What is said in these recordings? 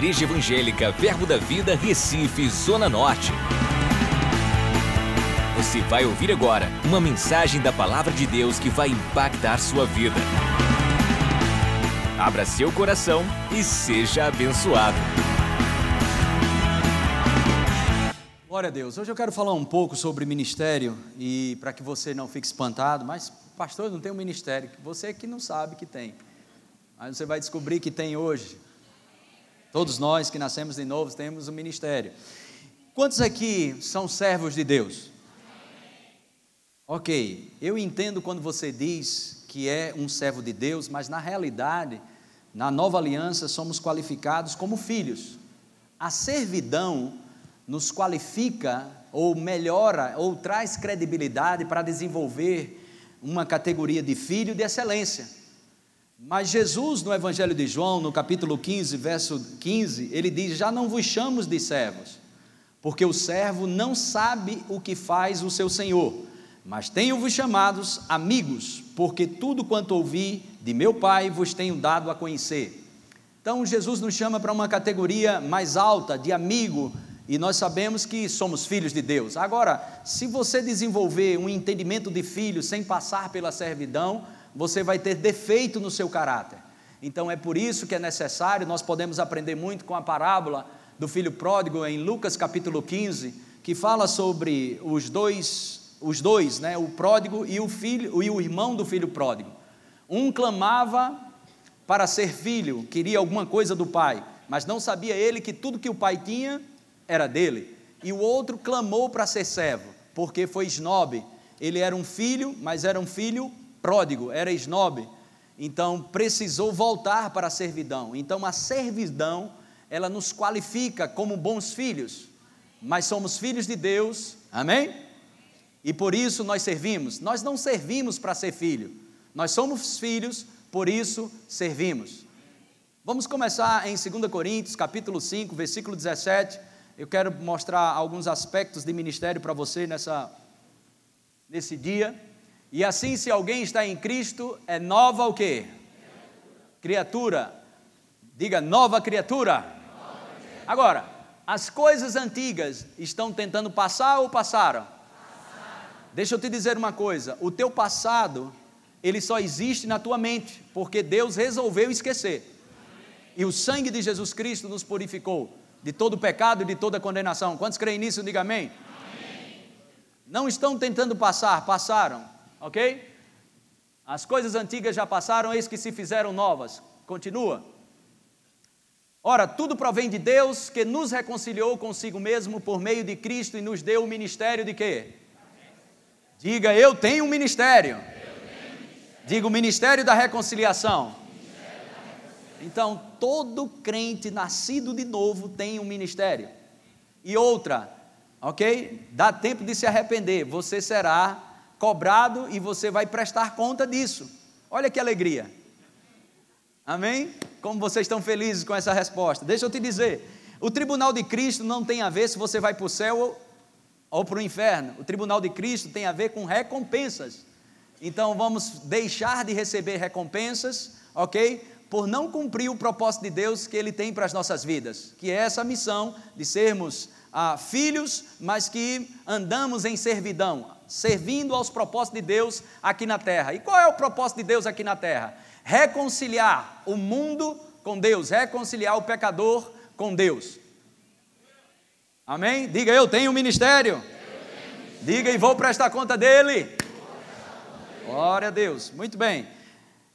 Igreja Evangélica Verbo da Vida, Recife, Zona Norte. Você vai ouvir agora uma mensagem da Palavra de Deus que vai impactar sua vida. Abra seu coração e seja abençoado. Glória a Deus. Hoje eu quero falar um pouco sobre ministério e para que você não fique espantado, mas pastor, não tem um ministério, você que não sabe que tem. Mas você vai descobrir que tem hoje. Todos nós que nascemos de novo temos um ministério. Quantos aqui são servos de Deus? Ok, eu entendo quando você diz que é um servo de Deus, mas na realidade, na nova aliança, somos qualificados como filhos. A servidão nos qualifica, ou melhora, ou traz credibilidade para desenvolver uma categoria de filho de excelência. Mas Jesus, no Evangelho de João, no capítulo 15, verso 15, ele diz: Já não vos chamos de servos, porque o servo não sabe o que faz o seu senhor, mas tenho-vos chamados amigos, porque tudo quanto ouvi de meu Pai vos tenho dado a conhecer. Então, Jesus nos chama para uma categoria mais alta, de amigo, e nós sabemos que somos filhos de Deus. Agora, se você desenvolver um entendimento de filho sem passar pela servidão, você vai ter defeito no seu caráter. Então é por isso que é necessário, nós podemos aprender muito com a parábola do filho pródigo em Lucas capítulo 15, que fala sobre os dois, os dois, né, o pródigo e o filho e o irmão do filho pródigo. Um clamava para ser filho, queria alguma coisa do pai, mas não sabia ele que tudo que o pai tinha era dele. E o outro clamou para ser servo, porque foi snob. Ele era um filho, mas era um filho pródigo, era esnobe, então precisou voltar para a servidão. Então a servidão, ela nos qualifica como bons filhos, mas somos filhos de Deus, amém? E por isso nós servimos. Nós não servimos para ser filho, nós somos filhos, por isso servimos. Vamos começar em 2 Coríntios, capítulo 5, versículo 17. Eu quero mostrar alguns aspectos de ministério para você nessa, nesse dia. E assim, se alguém está em Cristo, é nova o quê? Criatura. Diga nova criatura. Agora, as coisas antigas estão tentando passar ou passaram? passaram? Deixa eu te dizer uma coisa: o teu passado, ele só existe na tua mente, porque Deus resolveu esquecer. E o sangue de Jesus Cristo nos purificou de todo pecado e de toda condenação. Quantos creem nisso? Diga amém. amém. Não estão tentando passar, passaram ok? As coisas antigas já passaram, eis que se fizeram novas. Continua. Ora, tudo provém de Deus que nos reconciliou consigo mesmo por meio de Cristo e nos deu o ministério de quê? Diga, eu tenho um ministério. Diga, o ministério da reconciliação. Então, todo crente nascido de novo tem um ministério. E outra, ok? Dá tempo de se arrepender, você será cobrado e você vai prestar conta disso. Olha que alegria. Amém? Como vocês estão felizes com essa resposta. Deixa eu te dizer: o tribunal de Cristo não tem a ver se você vai para o céu ou, para o inferno. O tribunal de Cristo tem a ver com recompensas. Então vamos deixar de receber recompensas, ok? Por não cumprir o propósito de Deus que Ele tem para as nossas vidas, que é essa missão de sermos ah, filhos, mas que andamos em servidão, servindo aos propósitos de Deus aqui na terra. E qual é o propósito de Deus aqui na terra? Reconciliar o mundo com Deus, reconciliar o pecador com Deus. Amém? Diga eu tenho um ministério. Diga e vou prestar conta dele. Glória a Deus. Muito bem.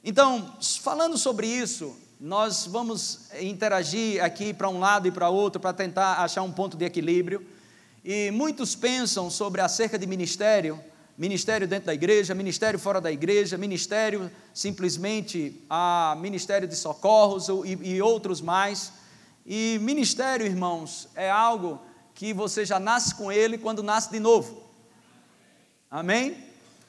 Então, falando sobre isso, nós vamos interagir aqui para um lado e para outro para tentar achar um ponto de equilíbrio. E muitos pensam sobre acerca de ministério, ministério dentro da igreja, ministério fora da igreja, ministério simplesmente a ministério de socorros e, e outros mais. E ministério, irmãos, é algo que você já nasce com ele quando nasce de novo. Amém?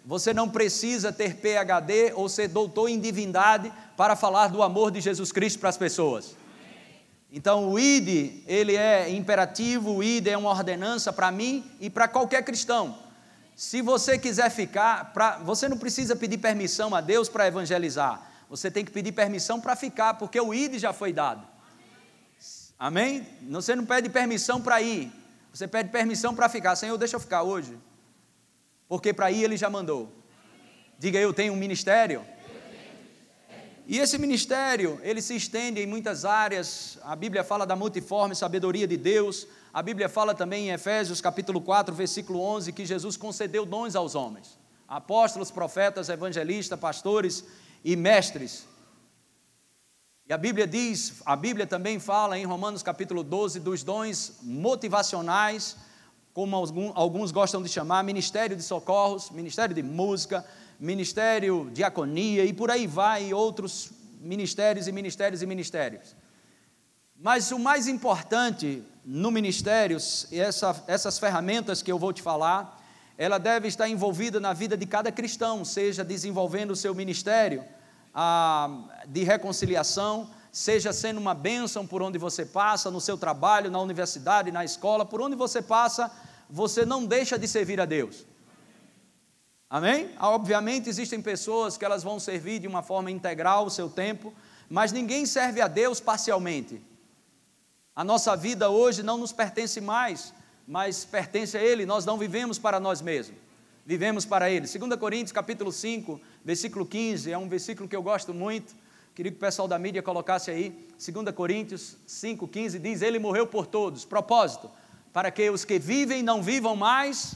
Você não precisa ter PhD ou ser doutor em divindade para falar do amor de Jesus Cristo para as pessoas. Então o ID, ele é imperativo, o ID é uma ordenança para mim e para qualquer cristão. Se você quiser ficar, pra, você não precisa pedir permissão a Deus para evangelizar. Você tem que pedir permissão para ficar, porque o ID já foi dado. Amém? Você não pede permissão para ir, você pede permissão para ficar. Senhor, deixa eu ficar hoje, porque para ir Ele já mandou. Diga, eu tenho um ministério. E esse ministério, ele se estende em muitas áreas. A Bíblia fala da multiforme sabedoria de Deus. A Bíblia fala também em Efésios capítulo 4, versículo 11, que Jesus concedeu dons aos homens. Apóstolos, profetas, evangelistas, pastores e mestres. E a Bíblia diz, a Bíblia também fala em Romanos capítulo 12 dos dons motivacionais, como alguns gostam de chamar, ministério de socorros, ministério de música, ministério diaconia e por aí vai, outros ministérios e ministérios e ministérios. Mas o mais importante no ministério, essa, essas ferramentas que eu vou te falar, ela deve estar envolvida na vida de cada cristão, seja desenvolvendo o seu ministério de reconciliação, seja sendo uma bênção por onde você passa, no seu trabalho, na universidade, na escola, por onde você passa, você não deixa de servir a Deus. Amém? Ah, obviamente existem pessoas que elas vão servir de uma forma integral o seu tempo, mas ninguém serve a Deus parcialmente. A nossa vida hoje não nos pertence mais, mas pertence a Ele, nós não vivemos para nós mesmos, vivemos para Ele. 2 Coríntios capítulo 5, versículo 15, é um versículo que eu gosto muito, queria que o pessoal da mídia colocasse aí, 2 Coríntios 5, 15, diz, Ele morreu por todos, propósito, para que os que vivem não vivam mais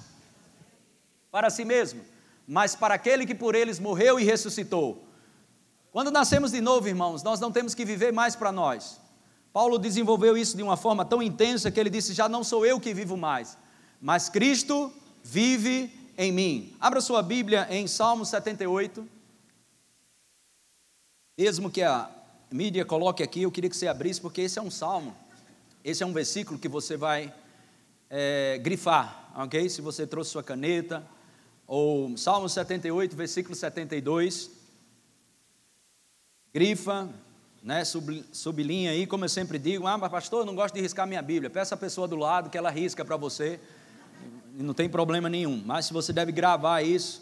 para si mesmo, mas para aquele que por eles morreu e ressuscitou. Quando nascemos de novo, irmãos, nós não temos que viver mais para nós. Paulo desenvolveu isso de uma forma tão intensa que ele disse: Já não sou eu que vivo mais, mas Cristo vive em mim. Abra sua Bíblia em Salmo 78. Mesmo que a mídia coloque aqui, eu queria que você abrisse, porque esse é um salmo, esse é um versículo que você vai é, grifar, ok? Se você trouxe sua caneta, ou Salmo 78, versículo 72. Grifa, né, sub, sublinha aí, como eu sempre digo, ah, mas pastor, eu não gosto de riscar minha Bíblia. Peça a pessoa do lado que ela risca para você, não tem problema nenhum. Mas se você deve gravar isso,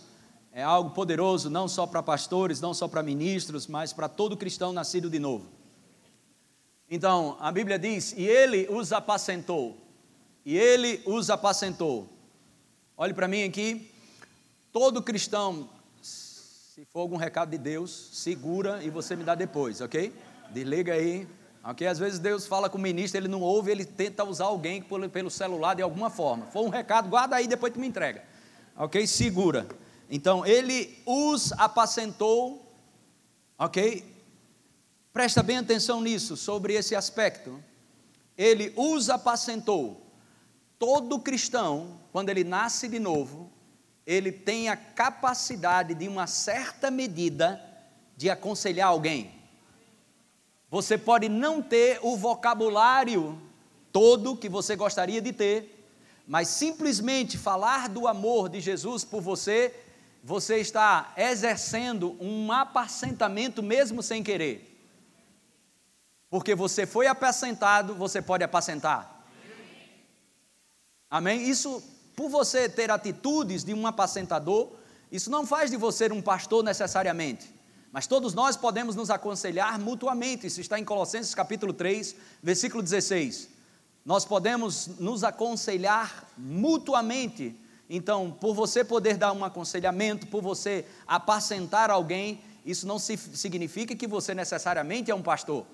é algo poderoso, não só para pastores, não só para ministros, mas para todo cristão nascido de novo. Então, a Bíblia diz: E ele os apacentou. E ele os apacentou. Olhe para mim aqui. Todo cristão, se for algum recado de Deus, segura e você me dá depois, ok? Desliga aí, ok? Às vezes Deus fala com o ministro, ele não ouve, ele tenta usar alguém pelo celular de alguma forma. For um recado, guarda aí, depois tu me entrega, ok? Segura. Então, ele os apacentou, ok? Presta bem atenção nisso, sobre esse aspecto. Ele os apacentou. Todo cristão, quando ele nasce de novo, ele tem a capacidade, de uma certa medida, de aconselhar alguém. Você pode não ter o vocabulário todo que você gostaria de ter, mas simplesmente falar do amor de Jesus por você, você está exercendo um apacentamento mesmo sem querer. Porque você foi apacentado, você pode apacentar. Amém? Isso por você ter atitudes de um apacentador, isso não faz de você um pastor necessariamente. Mas todos nós podemos nos aconselhar mutuamente. Isso está em Colossenses capítulo 3, versículo 16. Nós podemos nos aconselhar mutuamente. Então, por você poder dar um aconselhamento, por você apacentar alguém, isso não significa que você necessariamente é um pastor,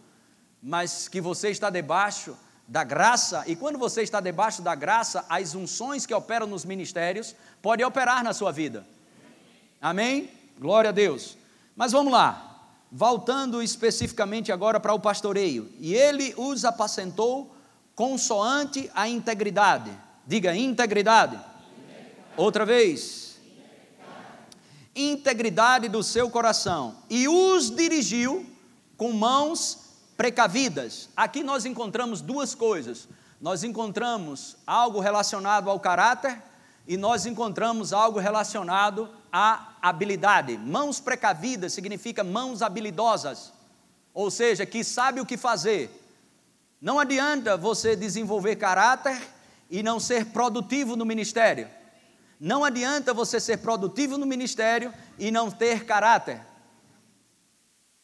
mas que você está debaixo da graça, e quando você está debaixo da graça, as unções que operam nos ministérios podem operar na sua vida. Amém? Glória a Deus. Mas vamos lá. Voltando especificamente agora para o pastoreio. E ele os apacentou consoante a integridade. Diga integridade. Outra vez. Integridade. integridade do seu coração. E os dirigiu com mãos precavidas. Aqui nós encontramos duas coisas. Nós encontramos algo relacionado ao caráter e nós encontramos algo relacionado à habilidade. Mãos precavidas significa mãos habilidosas, ou seja, que sabe o que fazer. Não adianta você desenvolver caráter e não ser produtivo no ministério. Não adianta você ser produtivo no ministério e não ter caráter.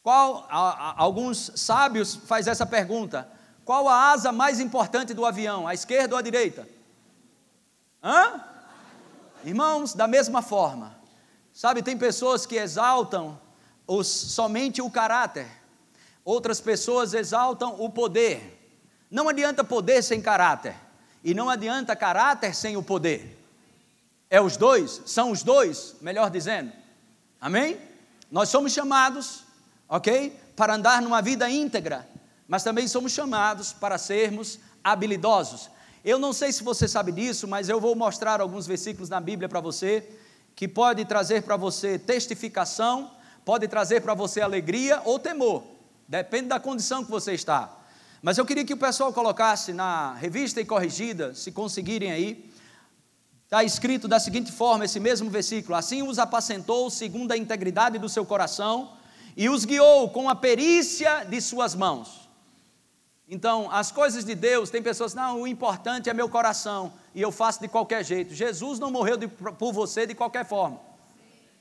Qual, a, a, alguns sábios faz essa pergunta: Qual a asa mais importante do avião, a esquerda ou a direita? Hã? Irmãos, da mesma forma, sabe, tem pessoas que exaltam os, somente o caráter, outras pessoas exaltam o poder. Não adianta poder sem caráter, e não adianta caráter sem o poder. É os dois, são os dois, melhor dizendo. Amém? Nós somos chamados, ok? Para andar numa vida íntegra, mas também somos chamados para sermos habilidosos. Eu não sei se você sabe disso, mas eu vou mostrar alguns versículos na Bíblia para você, que pode trazer para você testificação, pode trazer para você alegria ou temor, depende da condição que você está. Mas eu queria que o pessoal colocasse na revista e corrigida, se conseguirem aí, está escrito da seguinte forma, esse mesmo versículo: Assim os apacentou segundo a integridade do seu coração e os guiou com a perícia de suas mãos. Então, as coisas de Deus, tem pessoas, não, o importante é meu coração e eu faço de qualquer jeito. Jesus não morreu de, por você de qualquer forma.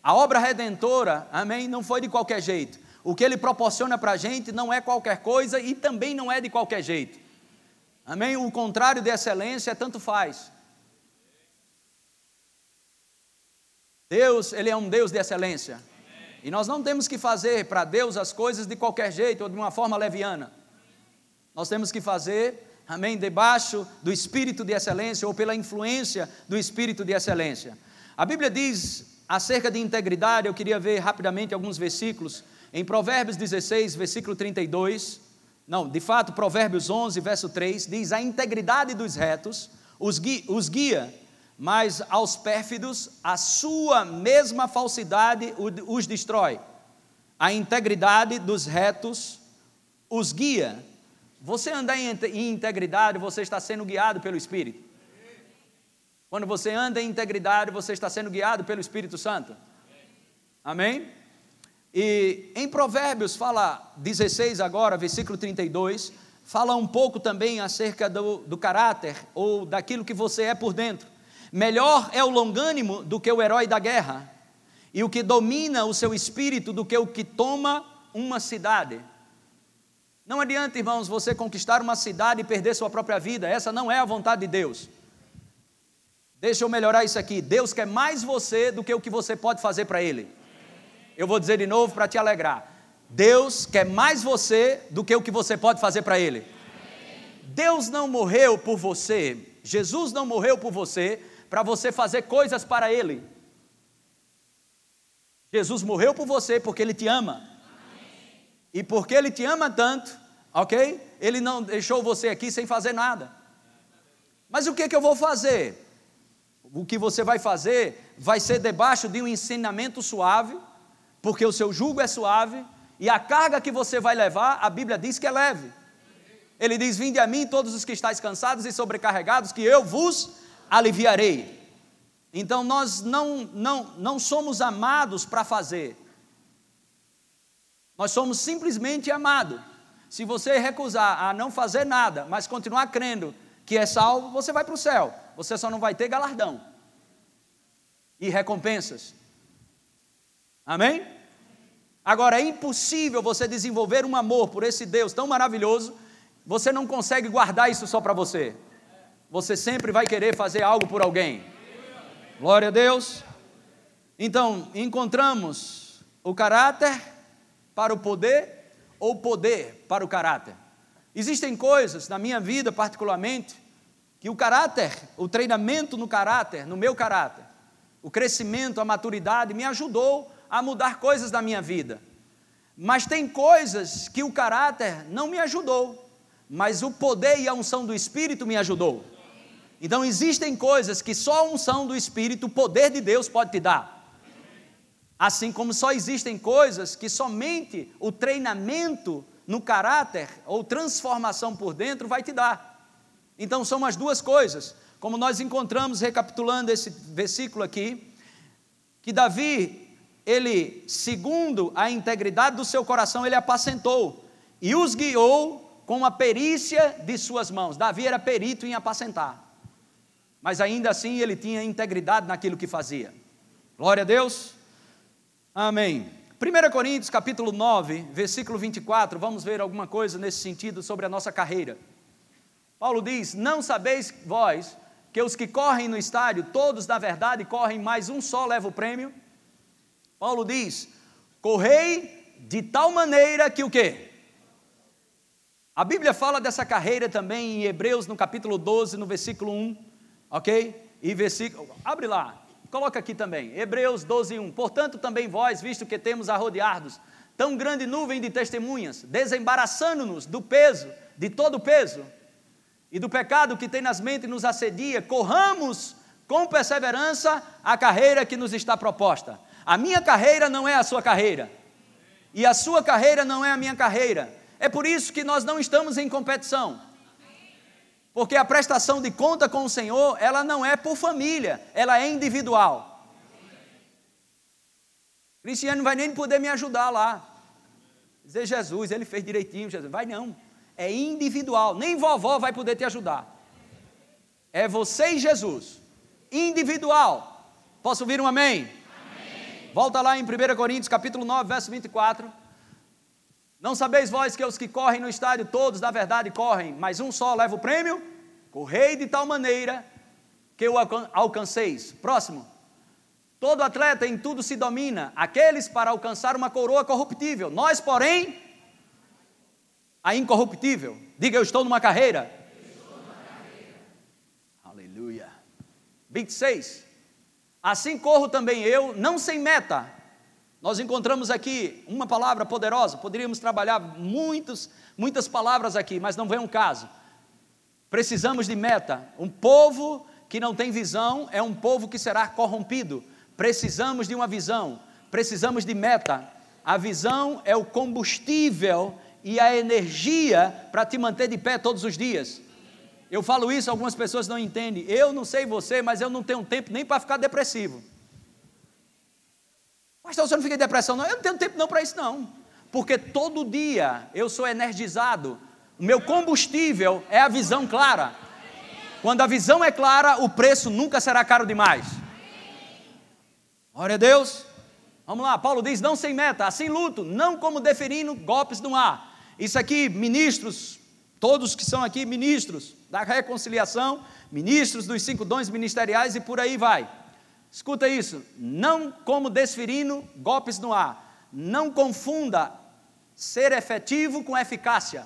A obra redentora, amém, não foi de qualquer jeito. O que ele proporciona para a gente não é qualquer coisa e também não é de qualquer jeito. Amém? O contrário de excelência é tanto faz. Deus, Ele é um Deus de excelência. E nós não temos que fazer para Deus as coisas de qualquer jeito ou de uma forma leviana. Nós temos que fazer, amém, debaixo do espírito de excelência ou pela influência do espírito de excelência. A Bíblia diz acerca de integridade, eu queria ver rapidamente alguns versículos em Provérbios 16, versículo 32, não, de fato, Provérbios 11, verso 3, diz: A integridade dos retos os guia, os guia mas aos pérfidos a sua mesma falsidade os destrói. A integridade dos retos os guia. Você andar em integridade, você está sendo guiado pelo Espírito. Quando você anda em integridade, você está sendo guiado pelo Espírito Santo. Amém? E em Provérbios fala 16 agora, versículo 32, fala um pouco também acerca do, do caráter ou daquilo que você é por dentro. Melhor é o longânimo do que o herói da guerra, e o que domina o seu espírito do que o que toma uma cidade. Não adianta, irmãos, você conquistar uma cidade e perder sua própria vida, essa não é a vontade de Deus. Deixa eu melhorar isso aqui. Deus quer mais você do que o que você pode fazer para Ele. Eu vou dizer de novo para te alegrar. Deus quer mais você do que o que você pode fazer para Ele. Deus não morreu por você, Jesus não morreu por você para você fazer coisas para Ele. Jesus morreu por você porque Ele te ama. E porque Ele te ama tanto, ok? Ele não deixou você aqui sem fazer nada. Mas o que, que eu vou fazer? O que você vai fazer vai ser debaixo de um ensinamento suave porque o seu jugo é suave e a carga que você vai levar, a Bíblia diz que é leve. Ele diz: Vinde a mim, todos os que estáis cansados e sobrecarregados, que eu vos aliviarei. Então nós não, não, não somos amados para fazer, nós somos simplesmente amados. Se você recusar a não fazer nada, mas continuar crendo que é salvo, você vai para o céu. Você só não vai ter galardão e recompensas. Amém? Agora, é impossível você desenvolver um amor por esse Deus tão maravilhoso, você não consegue guardar isso só para você. Você sempre vai querer fazer algo por alguém. Glória a Deus. Então, encontramos o caráter para o poder ou o poder para o caráter. Existem coisas na minha vida, particularmente, que o caráter, o treinamento no caráter, no meu caráter, o crescimento, a maturidade me ajudou a mudar coisas da minha vida. Mas tem coisas que o caráter não me ajudou, mas o poder e a unção do Espírito me ajudou. Então existem coisas que só a unção do Espírito, o poder de Deus pode te dar. Assim como só existem coisas que somente o treinamento no caráter ou transformação por dentro vai te dar. Então são as duas coisas. Como nós encontramos, recapitulando esse versículo aqui, que Davi ele, segundo a integridade do seu coração, ele apacentou e os guiou com a perícia de suas mãos. Davi era perito em apacentar, mas ainda assim ele tinha integridade naquilo que fazia. Glória a Deus. Amém. 1 Coríntios capítulo 9, versículo 24, vamos ver alguma coisa nesse sentido sobre a nossa carreira. Paulo diz: Não sabeis vós que os que correm no estádio, todos na verdade correm, mas um só leva o prêmio? Paulo diz: Correi de tal maneira que o quê? A Bíblia fala dessa carreira também em Hebreus, no capítulo 12, no versículo 1, ok? E versículo, abre lá, coloca aqui também, Hebreus 12, 1. Portanto, também vós, visto que temos a rodear-nos tão grande nuvem de testemunhas, desembaraçando-nos do peso, de todo o peso, e do pecado que tem nas mentes nos assedia, corramos com perseverança a carreira que nos está proposta. A minha carreira não é a sua carreira, e a sua carreira não é a minha carreira. É por isso que nós não estamos em competição. Porque a prestação de conta com o Senhor, ela não é por família, ela é individual. Cristiano não vai nem poder me ajudar lá. Dizer Jesus, ele fez direitinho, Jesus. Vai não. É individual. Nem vovó vai poder te ajudar. É você e Jesus. Individual. Posso ouvir um amém? amém? Volta lá em 1 Coríntios capítulo 9, verso 24. Não sabeis vós que os que correm no estádio, todos na verdade correm, mas um só leva o prêmio? Correi de tal maneira que o alcanceis. Próximo. Todo atleta em tudo se domina, aqueles para alcançar uma coroa corruptível. Nós, porém, a incorruptível. Diga, eu estou numa carreira. Estou numa carreira. Aleluia. 26. Assim corro também eu, não sem meta, nós encontramos aqui uma palavra poderosa, poderíamos trabalhar muitos, muitas palavras aqui, mas não vem um caso. Precisamos de meta. Um povo que não tem visão é um povo que será corrompido. Precisamos de uma visão, precisamos de meta. A visão é o combustível e a energia para te manter de pé todos os dias. Eu falo isso, algumas pessoas não entendem. Eu não sei você, mas eu não tenho tempo nem para ficar depressivo. Pastor, você não fica em depressão, não? Eu não tenho tempo não para isso, não. Porque todo dia eu sou energizado. O meu combustível é a visão clara. Quando a visão é clara, o preço nunca será caro demais. Glória a Deus. Vamos lá, Paulo diz: não sem meta, assim luto, não como deferindo golpes no ar. Isso aqui, ministros, todos que são aqui ministros da reconciliação, ministros dos cinco dons ministeriais e por aí vai. Escuta isso, não como desferindo golpes no ar. Não confunda ser efetivo com eficácia.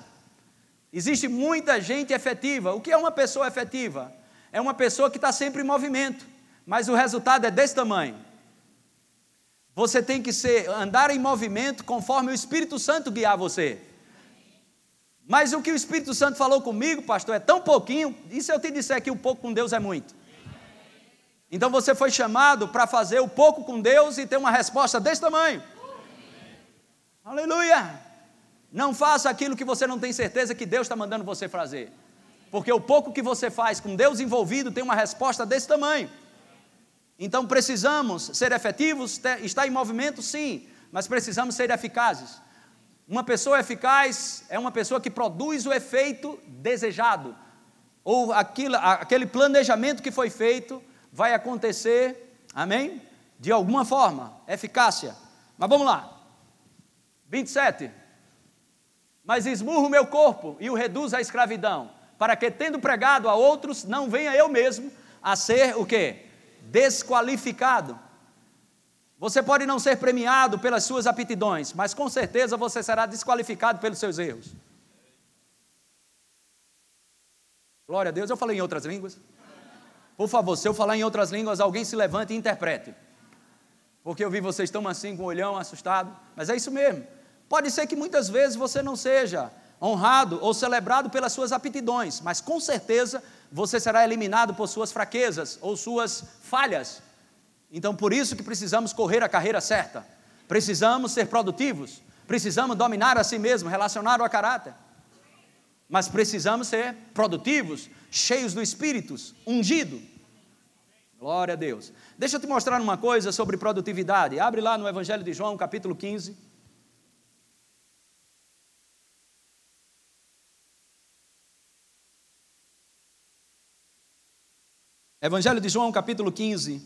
Existe muita gente efetiva. O que é uma pessoa efetiva? É uma pessoa que está sempre em movimento, mas o resultado é desse tamanho. Você tem que ser, andar em movimento conforme o Espírito Santo guiar você. Mas o que o Espírito Santo falou comigo, pastor, é tão pouquinho, e se eu te disser que o pouco com Deus é muito? Então você foi chamado para fazer o pouco com Deus e ter uma resposta desse tamanho. Aleluia! Não faça aquilo que você não tem certeza que Deus está mandando você fazer. Porque o pouco que você faz com Deus envolvido tem uma resposta desse tamanho. Então precisamos ser efetivos, estar em movimento, sim, mas precisamos ser eficazes. Uma pessoa eficaz é uma pessoa que produz o efeito desejado, ou aquilo, aquele planejamento que foi feito vai acontecer, amém? De alguma forma, eficácia. Mas vamos lá. 27. Mas esmurro meu corpo e o reduzo à escravidão, para que tendo pregado a outros, não venha eu mesmo a ser o quê? Desqualificado. Você pode não ser premiado pelas suas aptidões, mas com certeza você será desqualificado pelos seus erros. Glória a Deus, eu falei em outras línguas. Por favor, se eu falar em outras línguas, alguém se levante e interprete. Porque eu vi vocês tão assim, com o olhão assustado. Mas é isso mesmo. Pode ser que muitas vezes você não seja honrado ou celebrado pelas suas aptidões, mas com certeza você será eliminado por suas fraquezas ou suas falhas. Então, por isso que precisamos correr a carreira certa. Precisamos ser produtivos, precisamos dominar a si mesmo, relacionar o caráter. Mas precisamos ser produtivos, cheios do Espírito, ungido. Glória a Deus. Deixa eu te mostrar uma coisa sobre produtividade. Abre lá no Evangelho de João, capítulo 15. Evangelho de João, capítulo 15,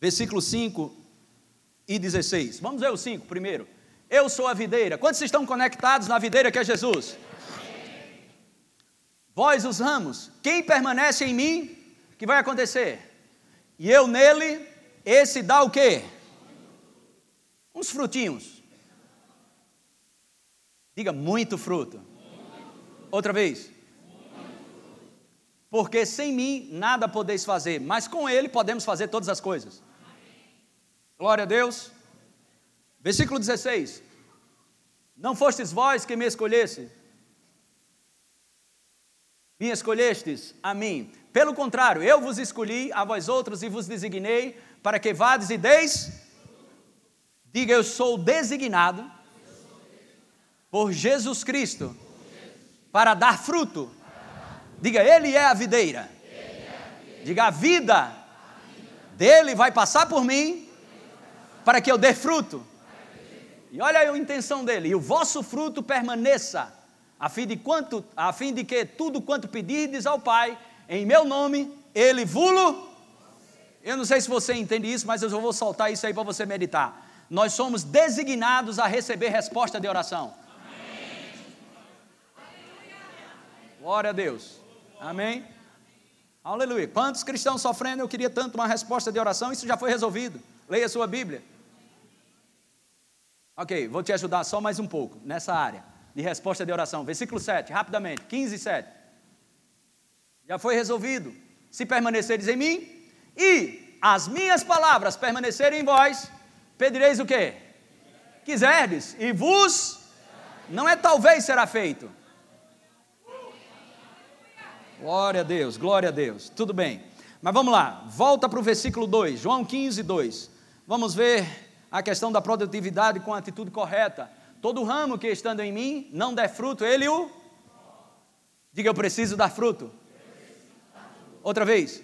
versículo 5 e 16. Vamos ver o 5 primeiro. Eu sou a videira. Quantos estão conectados na videira que é Jesus? Vós os ramos, quem permanece em mim, que vai acontecer? E eu nele, esse dá o quê? Uns frutinhos. Diga muito fruto. Outra vez. Porque sem mim nada podeis fazer, mas com ele podemos fazer todas as coisas. Glória a Deus. Versículo 16. Não fostes vós que me escolhesse, me escolhestes a mim. Pelo contrário, eu vos escolhi a vós outros e vos designei para que vades e deis. Diga, eu sou designado por Jesus Cristo para dar fruto. Diga, Ele é a videira. Diga, a vida dele vai passar por mim para que eu dê fruto. E olha a intenção dele: e o vosso fruto permaneça a fim de, quanto, a fim de que tudo quanto pedirdes ao Pai, em meu nome, Ele vulo. Eu não sei se você entende isso, mas eu vou soltar isso aí para você meditar. Nós somos designados a receber resposta de oração. Glória a Deus. Amém. Aleluia. Quantos cristãos sofrendo, eu queria tanto uma resposta de oração, isso já foi resolvido. Leia a sua Bíblia. Ok, vou te ajudar só mais um pouco nessa área de resposta de oração. Versículo 7, rapidamente, 15 7. Já foi resolvido. Se permaneceres em mim e as minhas palavras permanecerem em vós, pedireis o quê? Quiserdes e vos não é talvez será feito. Glória a Deus, glória a Deus. Tudo bem. Mas vamos lá, volta para o versículo 2, João 15, 2. Vamos ver a questão da produtividade com a atitude correta. Todo ramo que estando em mim não der fruto, ele o. Diga, eu preciso dar fruto. Outra vez.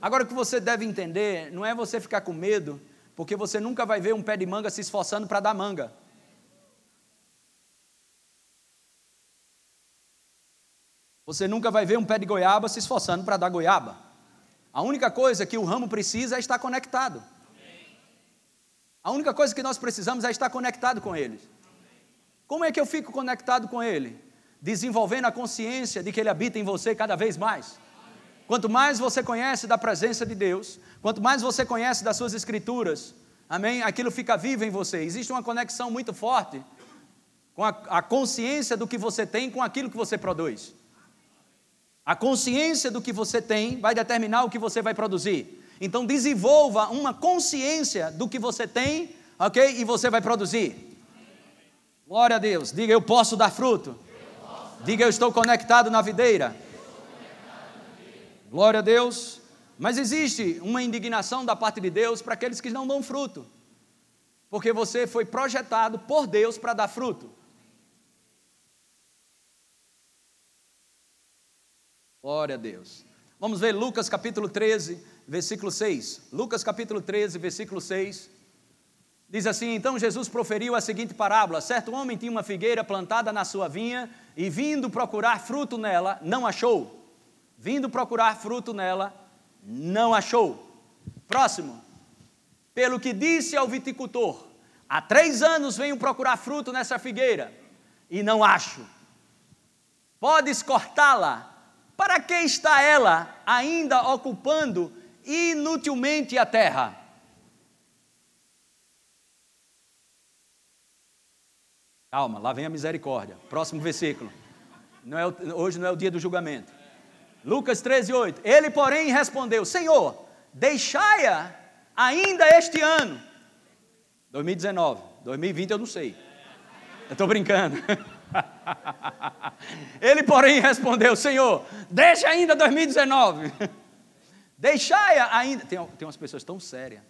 Agora o que você deve entender não é você ficar com medo, porque você nunca vai ver um pé de manga se esforçando para dar manga. Você nunca vai ver um pé de goiaba se esforçando para dar goiaba. A única coisa que o ramo precisa é estar conectado. A única coisa que nós precisamos é estar conectado com Ele. Como é que eu fico conectado com Ele? Desenvolvendo a consciência de que Ele habita em você cada vez mais. Quanto mais você conhece da presença de Deus, quanto mais você conhece das suas escrituras, amém? Aquilo fica vivo em você. Existe uma conexão muito forte com a, a consciência do que você tem com aquilo que você produz. A consciência do que você tem vai determinar o que você vai produzir. Então desenvolva uma consciência do que você tem, ok? E você vai produzir. Glória a Deus. Diga eu posso dar fruto. Diga eu estou conectado na videira. Glória a Deus. Mas existe uma indignação da parte de Deus para aqueles que não dão fruto. Porque você foi projetado por Deus para dar fruto. Glória a Deus. Vamos ver Lucas capítulo 13, versículo 6. Lucas capítulo 13, versículo 6. Diz assim: Então Jesus proferiu a seguinte parábola: Certo homem tinha uma figueira plantada na sua vinha e, vindo procurar fruto nela, não achou. Vindo procurar fruto nela, não achou. Próximo. Pelo que disse ao viticultor: Há três anos venho procurar fruto nessa figueira e não acho. Podes cortá-la. Para que está ela ainda ocupando inutilmente a terra. Calma, lá vem a misericórdia. Próximo versículo. Não é, hoje não é o dia do julgamento. Lucas 13, 8. Ele, porém, respondeu: Senhor, deixai-a ainda este ano. 2019. 2020 eu não sei. Eu estou brincando. Ele, porém, respondeu: Senhor, deixa ainda 2019. Deixai ainda. Tem, tem umas pessoas tão sérias.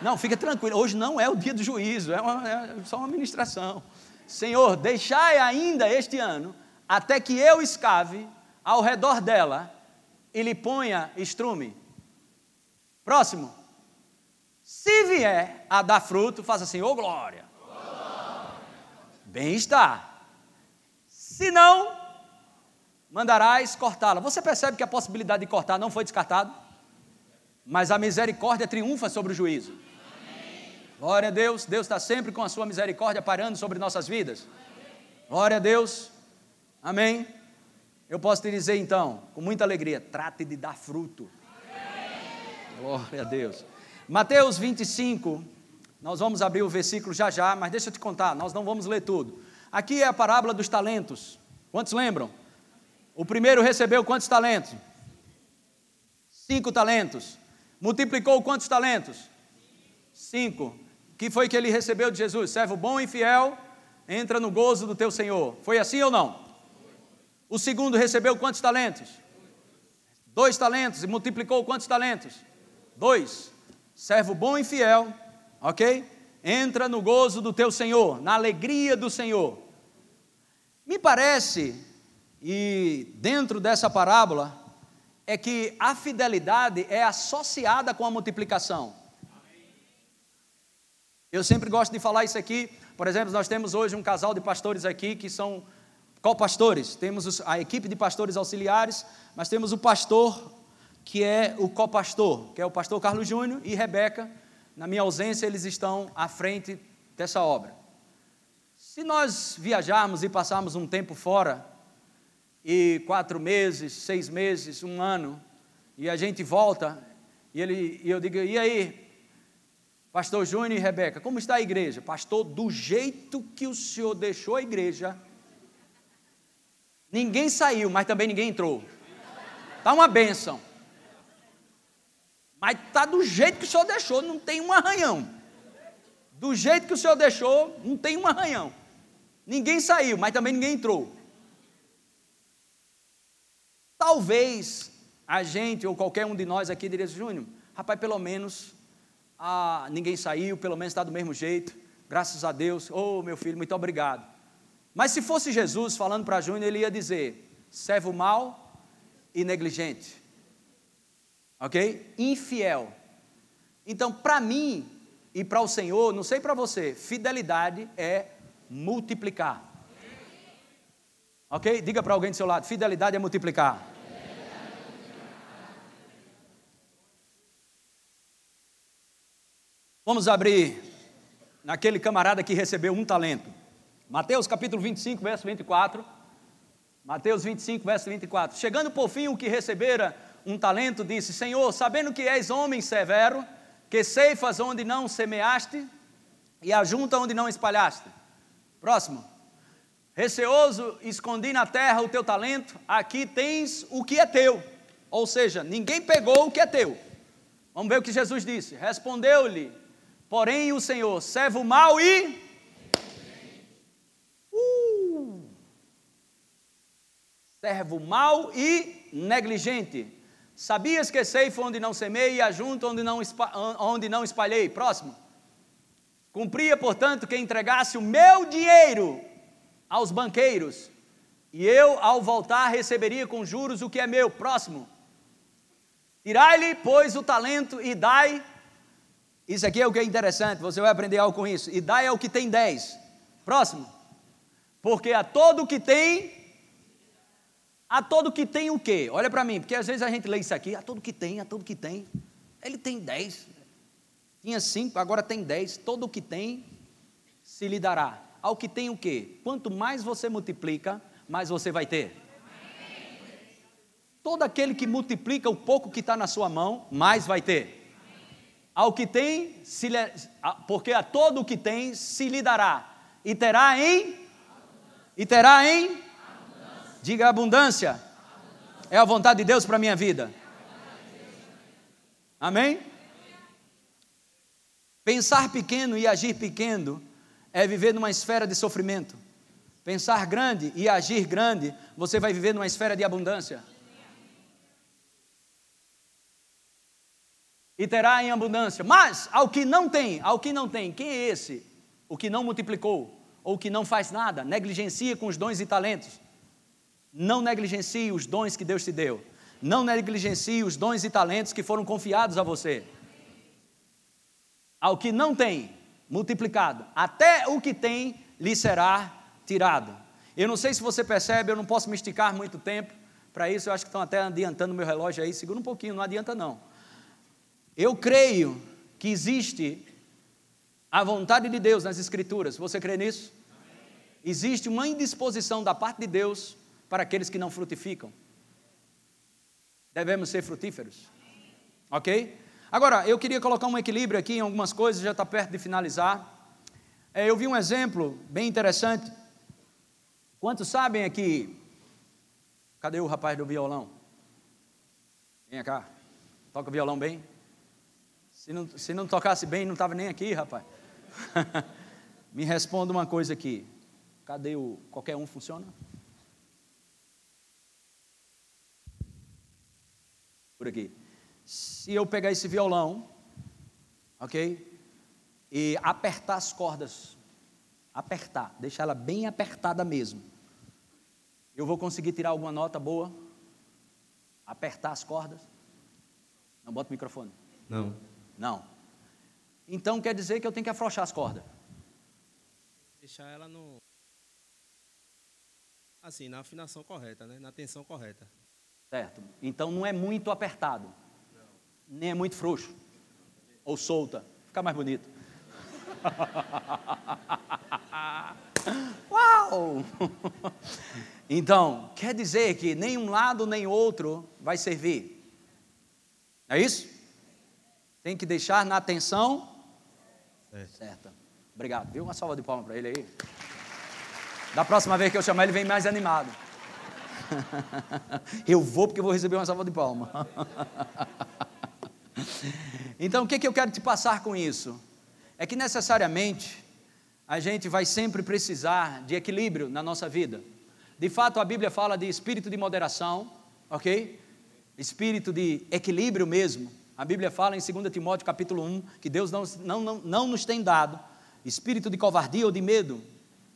Não, fica tranquilo. Hoje não é o dia do juízo, é, uma, é só uma ministração. Senhor, deixai ainda este ano, até que eu escave ao redor dela e lhe ponha estrume. Próximo. Se vier a dar fruto, faça assim, ô oh, glória. Bem está. Se não, mandarás cortá-la. Você percebe que a possibilidade de cortar não foi descartada? Mas a misericórdia triunfa sobre o juízo. Amém. Glória a Deus, Deus está sempre com a sua misericórdia parando sobre nossas vidas. Glória a Deus, amém. Eu posso te dizer então, com muita alegria, trate de dar fruto. Glória a Deus. Mateus 25, nós vamos abrir o versículo já já, mas deixa eu te contar, nós não vamos ler tudo. Aqui é a parábola dos talentos. Quantos lembram? O primeiro recebeu quantos talentos? Cinco talentos. Multiplicou quantos talentos? Cinco. Que foi que ele recebeu de Jesus? Servo bom e fiel, entra no gozo do teu Senhor. Foi assim ou não? O segundo recebeu quantos talentos? Dois talentos. E multiplicou quantos talentos? Dois. Servo bom e fiel, ok? Entra no gozo do teu Senhor, na alegria do Senhor. Me parece, e dentro dessa parábola, é que a fidelidade é associada com a multiplicação. Eu sempre gosto de falar isso aqui. Por exemplo, nós temos hoje um casal de pastores aqui que são copastores. Temos a equipe de pastores auxiliares, mas temos o pastor que é o copastor, que é o pastor Carlos Júnior e Rebeca. Na minha ausência, eles estão à frente dessa obra. Se nós viajarmos e passarmos um tempo fora, e quatro meses, seis meses, um ano, e a gente volta, e, ele, e eu digo, e aí, pastor Júnior e Rebeca, como está a igreja? Pastor, do jeito que o senhor deixou a igreja, ninguém saiu, mas também ninguém entrou. Está uma bênção. Mas está do jeito que o senhor deixou, não tem um arranhão. Do jeito que o senhor deixou, não tem um arranhão. Ninguém saiu, mas também ninguém entrou. Talvez a gente, ou qualquer um de nós aqui, diria Júnior, rapaz, pelo menos ah, ninguém saiu, pelo menos está do mesmo jeito, graças a Deus, oh meu filho, muito obrigado. Mas se fosse Jesus falando para Júnior, ele ia dizer: servo mau e negligente ok? Infiel. Então, para mim e para o Senhor, não sei para você, fidelidade é multiplicar. Ok? Diga para alguém do seu lado: fidelidade é multiplicar. Vamos abrir naquele camarada que recebeu um talento. Mateus capítulo 25, verso 24. Mateus 25, verso 24. Chegando por fim o que recebera um talento, disse: Senhor, sabendo que és homem severo, que ceifas onde não semeaste e ajunta onde não espalhaste. Próximo. Receoso, escondi na terra o teu talento, aqui tens o que é teu. Ou seja, ninguém pegou o que é teu. Vamos ver o que Jesus disse. Respondeu-lhe, porém, o Senhor, servo mau e. Uh, servo mau e negligente. Sabias que ceifo onde não semei e ajunto onde não, onde não espalhei? Próximo. Cumpria, portanto, que entregasse o meu dinheiro aos banqueiros, e eu, ao voltar, receberia com juros o que é meu. Próximo. Tirai-lhe, pois, o talento e dai. Isso aqui é o que é interessante, você vai aprender algo com isso. E dai ao que tem dez. Próximo. Porque a todo que tem, a todo que tem o quê? Olha para mim, porque às vezes a gente lê isso aqui, a todo que tem, a todo que tem. Ele tem dez. Tinha cinco, agora tem dez. Todo o que tem se lhe dará. Ao que tem o quê? Quanto mais você multiplica, mais você vai ter. Todo aquele que multiplica o pouco que está na sua mão, mais vai ter. Ao que tem, se lhe, porque a todo o que tem se lhe dará. E terá em? E terá em? Diga abundância. É a vontade de Deus para a minha vida. Amém? Pensar pequeno e agir pequeno é viver numa esfera de sofrimento. Pensar grande e agir grande, você vai viver numa esfera de abundância. E terá em abundância. Mas ao que não tem, ao que não tem, quem é esse? O que não multiplicou, ou que não faz nada, negligencia com os dons e talentos. Não negligencie os dons que Deus te deu. Não negligencie os dons e talentos que foram confiados a você. Ao que não tem, multiplicado. Até o que tem lhe será tirado. Eu não sei se você percebe, eu não posso me esticar muito tempo. Para isso, eu acho que estão até adiantando meu relógio aí. Segura um pouquinho, não adianta não. Eu creio que existe a vontade de Deus nas Escrituras. Você crê nisso? Existe uma indisposição da parte de Deus para aqueles que não frutificam. Devemos ser frutíferos. Ok? Agora, eu queria colocar um equilíbrio aqui em algumas coisas, já está perto de finalizar. É, eu vi um exemplo bem interessante. Quantos sabem aqui? Cadê o rapaz do violão? Vem cá. Toca violão bem? Se não, se não tocasse bem, não estava nem aqui, rapaz. Me responda uma coisa aqui. Cadê o. Qualquer um funciona? Por aqui. Se eu pegar esse violão, ok? E apertar as cordas, apertar, deixar ela bem apertada mesmo. Eu vou conseguir tirar alguma nota boa? Apertar as cordas? Não bota o microfone. Não. Não. Então quer dizer que eu tenho que afrouxar as cordas. Deixar ela no. Assim, na afinação correta, né? Na tensão correta. Certo. Então não é muito apertado. Não. Nem é muito frouxo. Ou solta. Fica mais bonito. Uau! Então, quer dizer que nem um lado nem outro vai servir. É isso? Tem que deixar na atenção certa. Obrigado. Viu? Uma salva de palmas para ele aí. Da próxima vez que eu chamar, ele vem mais animado. eu vou porque vou receber uma salva de palmas. então, o que, que eu quero te passar com isso? É que necessariamente a gente vai sempre precisar de equilíbrio na nossa vida. De fato, a Bíblia fala de espírito de moderação, ok? Espírito de equilíbrio mesmo. A Bíblia fala em 2 Timóteo capítulo 1 que Deus não, não, não, não nos tem dado espírito de covardia ou de medo,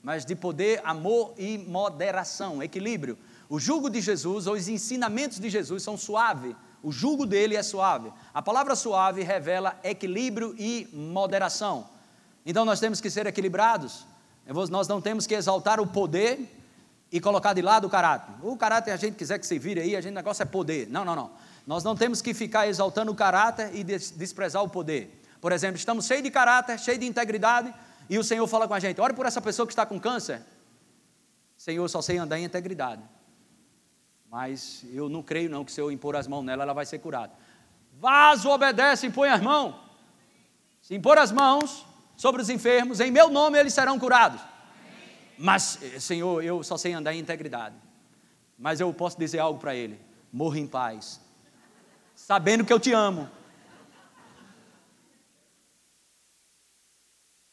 mas de poder, amor e moderação, equilíbrio. O jugo de Jesus, ou os ensinamentos de Jesus são suaves. O jugo dele é suave. A palavra suave revela equilíbrio e moderação. Então nós temos que ser equilibrados. Nós não temos que exaltar o poder e colocar de lado o caráter. O caráter a gente quiser que se vire aí, a gente negócio é poder. Não, não, não. Nós não temos que ficar exaltando o caráter e desprezar o poder. Por exemplo, estamos cheios de caráter, cheios de integridade, e o Senhor fala com a gente: ore por essa pessoa que está com câncer. Senhor, só sei andar em integridade. Mas eu não creio não que se eu impor as mãos nela, ela vai ser curada. Vaso obedece, impõe as mãos. Se impor as mãos sobre os enfermos, em meu nome eles serão curados. Mas, Senhor, eu só sei andar em integridade. Mas eu posso dizer algo para ele: morra em paz, sabendo que eu te amo.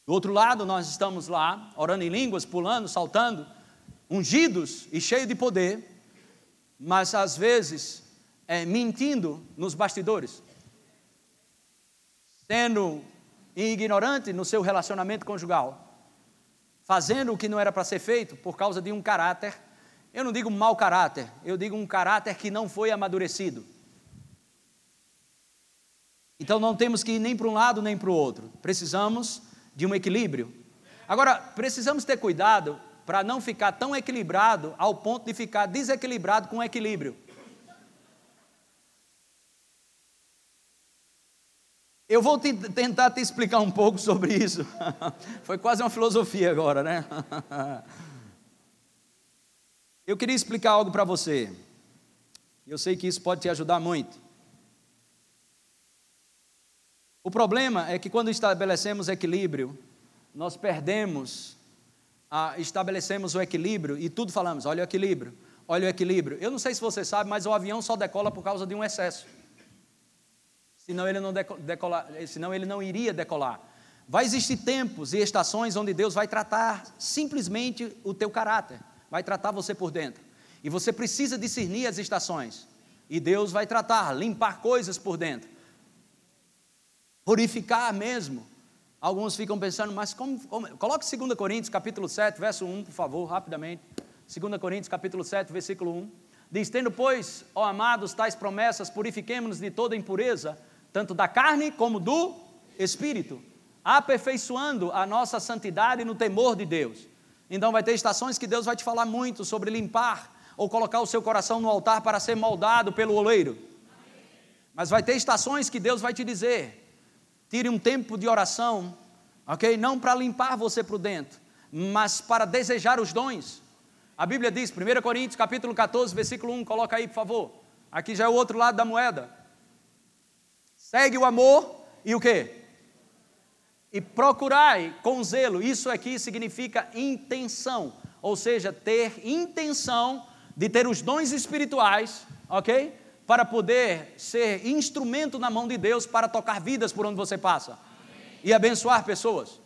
Do outro lado, nós estamos lá, orando em línguas, pulando, saltando, ungidos e cheios de poder, mas às vezes é, mentindo nos bastidores, sendo ignorante no seu relacionamento conjugal, fazendo o que não era para ser feito por causa de um caráter, eu não digo mau caráter, eu digo um caráter que não foi amadurecido. Então não temos que ir nem para um lado nem para o outro. Precisamos de um equilíbrio. Agora, precisamos ter cuidado para não ficar tão equilibrado ao ponto de ficar desequilibrado com o equilíbrio. Eu vou te, tentar te explicar um pouco sobre isso. Foi quase uma filosofia agora, né? Eu queria explicar algo para você. Eu sei que isso pode te ajudar muito. O problema é que quando estabelecemos equilíbrio, nós perdemos, estabelecemos o equilíbrio e tudo falamos, olha o equilíbrio, olha o equilíbrio. Eu não sei se você sabe, mas o avião só decola por causa de um excesso. Senão ele não, decola, senão ele não iria decolar. Vai existir tempos e estações onde Deus vai tratar simplesmente o teu caráter, vai tratar você por dentro. E você precisa discernir as estações. E Deus vai tratar, limpar coisas por dentro purificar mesmo. Alguns ficam pensando, mas como, como? Coloque 2 Coríntios capítulo 7, verso 1, por favor, rapidamente. 2 Coríntios capítulo 7, versículo 1. Diz, tendo, pois, ó amados, tais promessas, purifiquemos-nos de toda impureza, tanto da carne como do espírito, aperfeiçoando a nossa santidade no temor de Deus. Então vai ter estações que Deus vai te falar muito sobre limpar ou colocar o seu coração no altar para ser moldado pelo oleiro. Mas vai ter estações que Deus vai te dizer: Tire um tempo de oração, ok? Não para limpar você por dentro, mas para desejar os dons. A Bíblia diz, 1 Coríntios capítulo 14, versículo 1, coloca aí, por favor. Aqui já é o outro lado da moeda. Segue o amor e o quê? E procurai com zelo. Isso aqui significa intenção, ou seja, ter intenção de ter os dons espirituais, ok? Para poder ser instrumento na mão de Deus para tocar vidas por onde você passa Amém. e abençoar pessoas.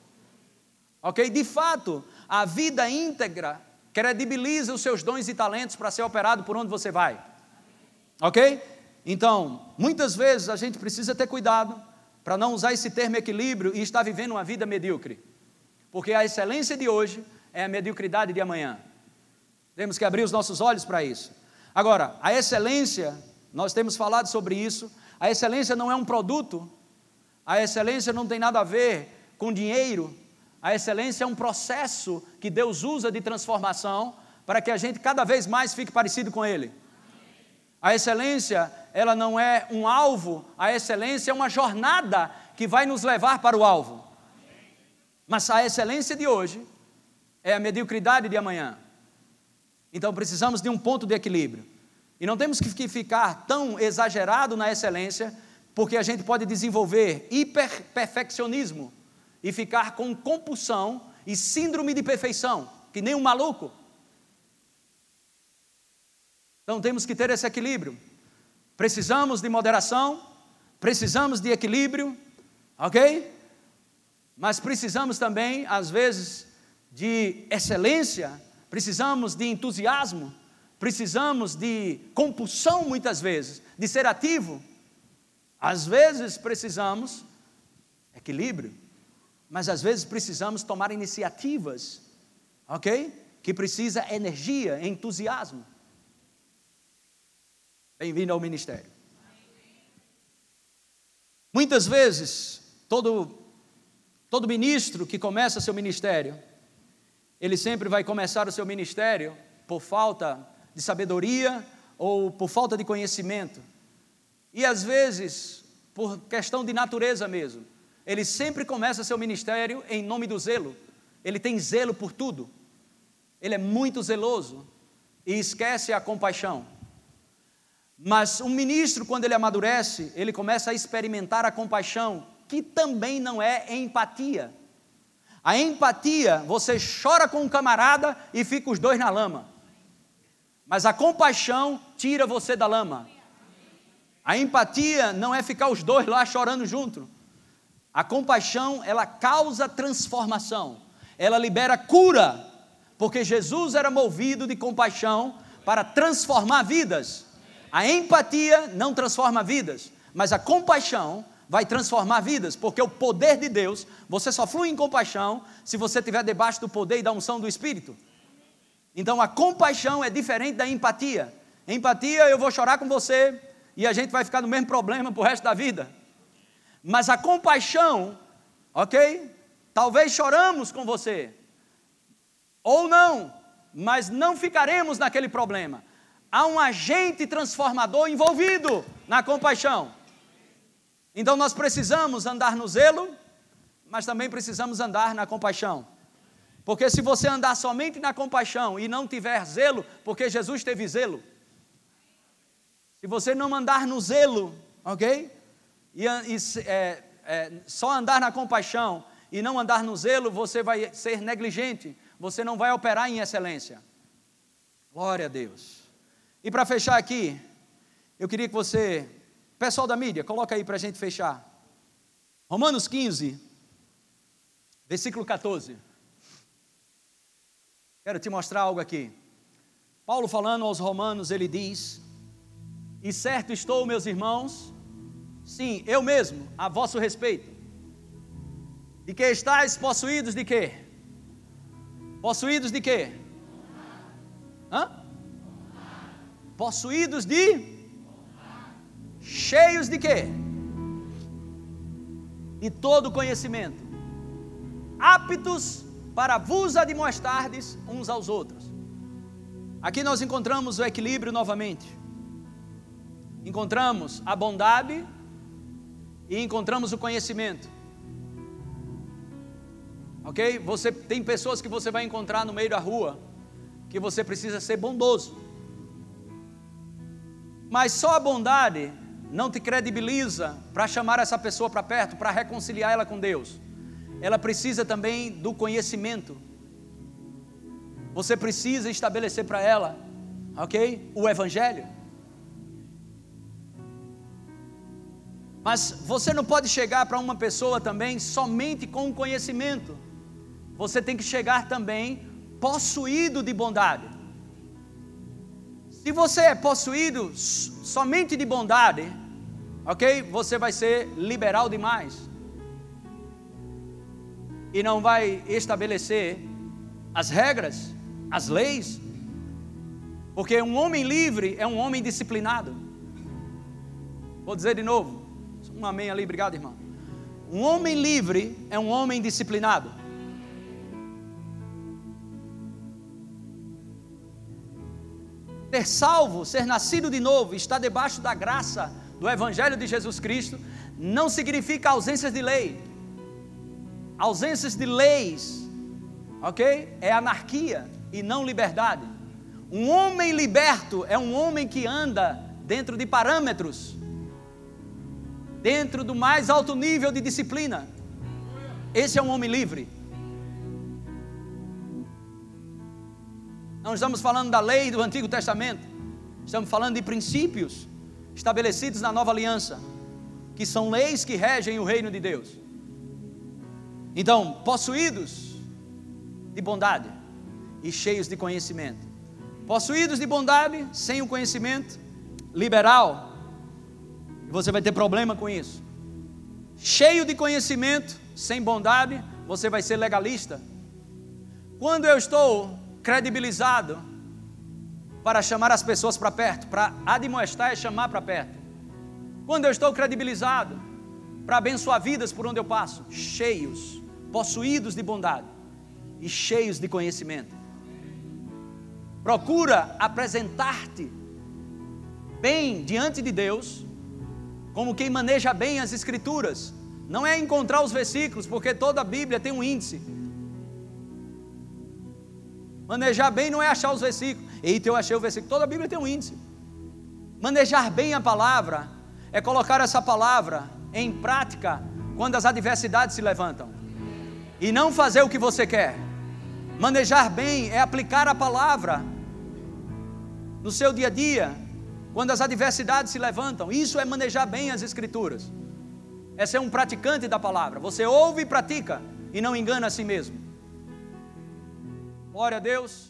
Ok? De fato, a vida íntegra credibiliza os seus dons e talentos para ser operado por onde você vai. Ok? Então, muitas vezes a gente precisa ter cuidado para não usar esse termo equilíbrio e estar vivendo uma vida medíocre. Porque a excelência de hoje é a mediocridade de amanhã. Temos que abrir os nossos olhos para isso. Agora, a excelência, nós temos falado sobre isso, a excelência não é um produto, a excelência não tem nada a ver com dinheiro, a excelência é um processo que Deus usa de transformação para que a gente cada vez mais fique parecido com Ele. A excelência, ela não é um alvo, a excelência é uma jornada que vai nos levar para o alvo. Mas a excelência de hoje é a mediocridade de amanhã. Então precisamos de um ponto de equilíbrio. E não temos que ficar tão exagerado na excelência, porque a gente pode desenvolver hiperperfeccionismo e ficar com compulsão e síndrome de perfeição, que nem um maluco. Então temos que ter esse equilíbrio. Precisamos de moderação, precisamos de equilíbrio, ok? Mas precisamos também, às vezes, de excelência, precisamos de entusiasmo, precisamos de compulsão, muitas vezes, de ser ativo. Às vezes precisamos equilíbrio mas às vezes precisamos tomar iniciativas, ok? Que precisa energia, entusiasmo. Bem-vindo ao ministério. Muitas vezes, todo, todo ministro que começa seu ministério, ele sempre vai começar o seu ministério por falta de sabedoria ou por falta de conhecimento. E às vezes, por questão de natureza mesmo ele sempre começa seu ministério em nome do zelo. Ele tem zelo por tudo. Ele é muito zeloso e esquece a compaixão. Mas um ministro, quando ele amadurece, ele começa a experimentar a compaixão, que também não é empatia. A empatia, você chora com um camarada e fica os dois na lama. Mas a compaixão tira você da lama. A empatia não é ficar os dois lá chorando junto. A compaixão, ela causa transformação, ela libera cura, porque Jesus era movido de compaixão para transformar vidas. A empatia não transforma vidas, mas a compaixão vai transformar vidas, porque o poder de Deus, você só flui em compaixão se você estiver debaixo do poder e da unção do Espírito. Então a compaixão é diferente da empatia. Empatia, eu vou chorar com você e a gente vai ficar no mesmo problema para o resto da vida. Mas a compaixão, ok? Talvez choramos com você, ou não, mas não ficaremos naquele problema. Há um agente transformador envolvido na compaixão. Então nós precisamos andar no zelo, mas também precisamos andar na compaixão. Porque se você andar somente na compaixão e não tiver zelo, porque Jesus teve zelo. Se você não andar no zelo, ok? e, e é, é, só andar na compaixão e não andar no zelo, você vai ser negligente, você não vai operar em excelência. Glória a Deus. E para fechar aqui, eu queria que você, pessoal da mídia, coloca aí para a gente fechar. Romanos 15, versículo 14. Quero te mostrar algo aqui. Paulo falando aos romanos, ele diz: E certo estou, meus irmãos, Sim, eu mesmo, a vosso respeito. De que estáis possuídos de quê? Possuídos de quê? Hã? Possuídos de? Cheios de quê? De todo conhecimento. Aptos para vos admoestardes uns aos outros. Aqui nós encontramos o equilíbrio novamente. Encontramos a bondade e encontramos o conhecimento. Ok? Você tem pessoas que você vai encontrar no meio da rua que você precisa ser bondoso. Mas só a bondade não te credibiliza para chamar essa pessoa para perto, para reconciliar ela com Deus. Ela precisa também do conhecimento. Você precisa estabelecer para ela, ok? O Evangelho. Mas você não pode chegar para uma pessoa também somente com o conhecimento. Você tem que chegar também possuído de bondade. Se você é possuído somente de bondade, ok? Você vai ser liberal demais. E não vai estabelecer as regras, as leis. Porque um homem livre é um homem disciplinado. Vou dizer de novo. Um amém ali, obrigado, irmão. Um homem livre é um homem disciplinado. Ser salvo, ser nascido de novo, estar debaixo da graça do Evangelho de Jesus Cristo, não significa ausências de lei. Ausências de leis, ok? É anarquia e não liberdade. Um homem liberto é um homem que anda dentro de parâmetros dentro do mais alto nível de disciplina. Esse é um homem livre. Não estamos falando da lei do Antigo Testamento, estamos falando de princípios estabelecidos na nova aliança, que são leis que regem o reino de Deus. Então, possuídos de bondade e cheios de conhecimento. Possuídos de bondade, sem o conhecimento, liberal, você vai ter problema com isso. Cheio de conhecimento, sem bondade, você vai ser legalista. Quando eu estou credibilizado para chamar as pessoas para perto, para admoestar e chamar para perto. Quando eu estou credibilizado para abençoar vidas por onde eu passo, cheios, possuídos de bondade e cheios de conhecimento. Procura apresentar-te bem diante de Deus como quem maneja bem as escrituras. Não é encontrar os versículos, porque toda a Bíblia tem um índice. Manejar bem não é achar os versículos. Eita, eu achei o versículo. Toda a Bíblia tem um índice. Manejar bem a palavra é colocar essa palavra em prática quando as adversidades se levantam. E não fazer o que você quer. Manejar bem é aplicar a palavra no seu dia a dia, quando as adversidades se levantam, isso é manejar bem as Escrituras. É ser um praticante da palavra. Você ouve e pratica e não engana a si mesmo. Glória a Deus.